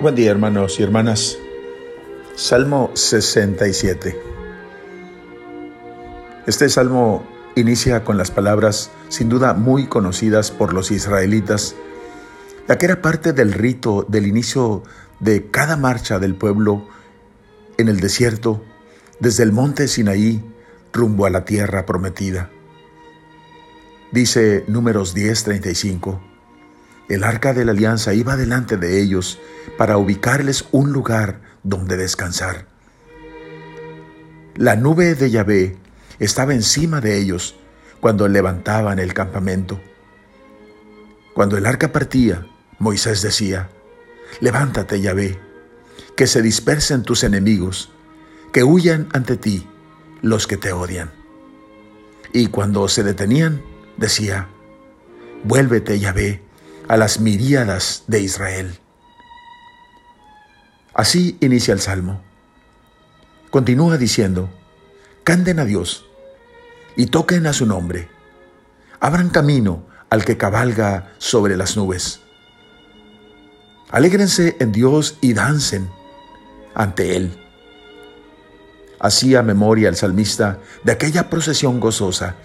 Buen día hermanos y hermanas. Salmo 67. Este salmo inicia con las palabras sin duda muy conocidas por los israelitas, la que era parte del rito del inicio de cada marcha del pueblo en el desierto, desde el monte Sinaí rumbo a la tierra prometida. Dice números 10:35. El arca de la alianza iba delante de ellos para ubicarles un lugar donde descansar. La nube de Yahvé estaba encima de ellos cuando levantaban el campamento. Cuando el arca partía, Moisés decía, Levántate, Yahvé, que se dispersen tus enemigos, que huyan ante ti los que te odian. Y cuando se detenían, decía, Vuélvete, Yahvé, a las miríadas de Israel. Así inicia el Salmo. Continúa diciendo, canten a Dios y toquen a su nombre. Abran camino al que cabalga sobre las nubes. Alégrense en Dios y dancen ante Él. Hacía memoria el salmista de aquella procesión gozosa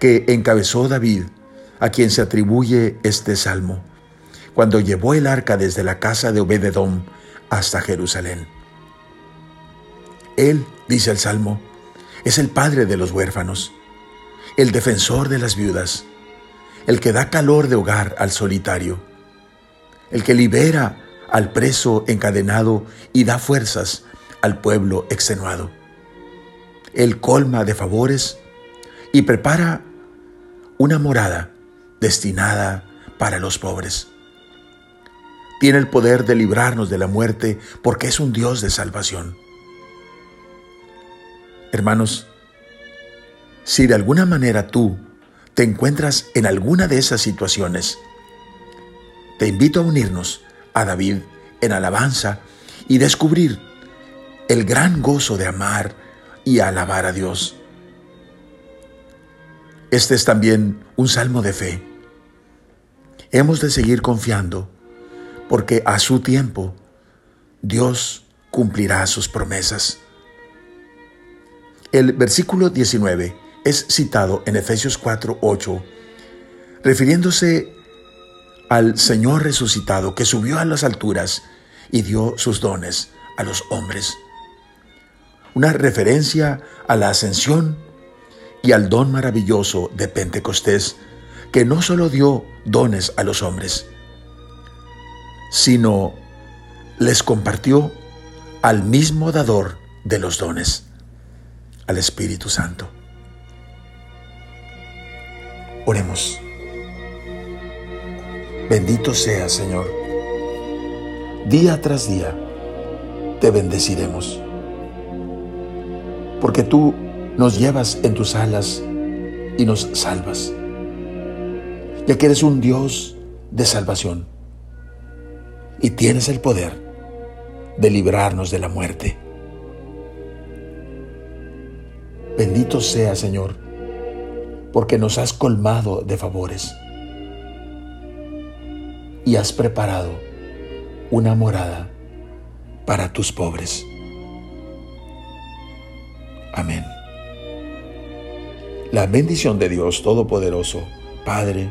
que encabezó David, a quien se atribuye este salmo cuando llevó el arca desde la casa de Obededón hasta Jerusalén. Él, dice el Salmo, es el padre de los huérfanos, el defensor de las viudas, el que da calor de hogar al solitario, el que libera al preso encadenado y da fuerzas al pueblo extenuado. Él colma de favores y prepara una morada destinada para los pobres. Tiene el poder de librarnos de la muerte porque es un Dios de salvación. Hermanos, si de alguna manera tú te encuentras en alguna de esas situaciones, te invito a unirnos a David en alabanza y descubrir el gran gozo de amar y alabar a Dios. Este es también un salmo de fe. Hemos de seguir confiando porque a su tiempo Dios cumplirá sus promesas. El versículo 19 es citado en Efesios 4, 8, refiriéndose al Señor resucitado que subió a las alturas y dio sus dones a los hombres. Una referencia a la ascensión y al don maravilloso de Pentecostés, que no solo dio dones a los hombres, sino les compartió al mismo dador de los dones, al Espíritu Santo. Oremos. Bendito sea, Señor. Día tras día te bendeciremos, porque tú nos llevas en tus alas y nos salvas, ya que eres un Dios de salvación y tienes el poder de librarnos de la muerte. Bendito sea, Señor, porque nos has colmado de favores y has preparado una morada para tus pobres. Amén. La bendición de Dios Todopoderoso, Padre,